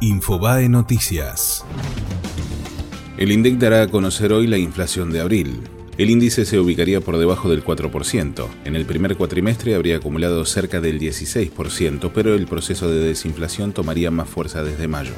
Infobae Noticias. El INDEC dará a conocer hoy la inflación de abril. El índice se ubicaría por debajo del 4%. En el primer cuatrimestre habría acumulado cerca del 16%, pero el proceso de desinflación tomaría más fuerza desde mayo.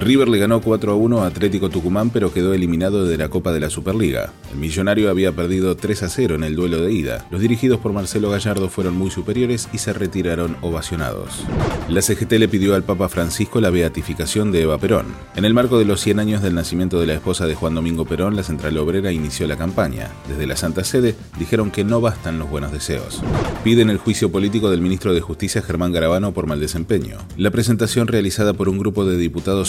River le ganó 4 a 1 a Atlético Tucumán, pero quedó eliminado de la Copa de la Superliga. El millonario había perdido 3 a 0 en el duelo de ida. Los dirigidos por Marcelo Gallardo fueron muy superiores y se retiraron ovacionados. La CGT le pidió al Papa Francisco la beatificación de Eva Perón. En el marco de los 100 años del nacimiento de la esposa de Juan Domingo Perón, la Central Obrera inició la campaña. Desde la Santa Sede dijeron que no bastan los buenos deseos. Piden el juicio político del ministro de Justicia Germán Garabano por mal desempeño. La presentación realizada por un grupo de diputados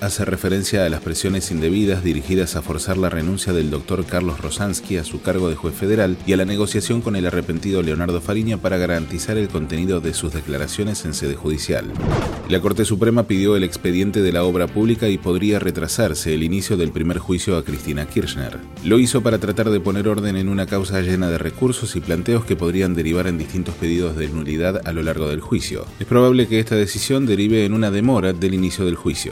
hace referencia a las presiones indebidas dirigidas a forzar la renuncia del doctor Carlos Rosansky a su cargo de juez federal y a la negociación con el arrepentido Leonardo Fariña para garantizar el contenido de sus declaraciones en sede judicial. La Corte Suprema pidió el expediente de la obra pública y podría retrasarse el inicio del primer juicio a Cristina Kirchner. Lo hizo para tratar de poner orden en una causa llena de recursos y planteos que podrían derivar en distintos pedidos de nulidad a lo largo del juicio. Es probable que esta decisión derive en una demora del inicio del juicio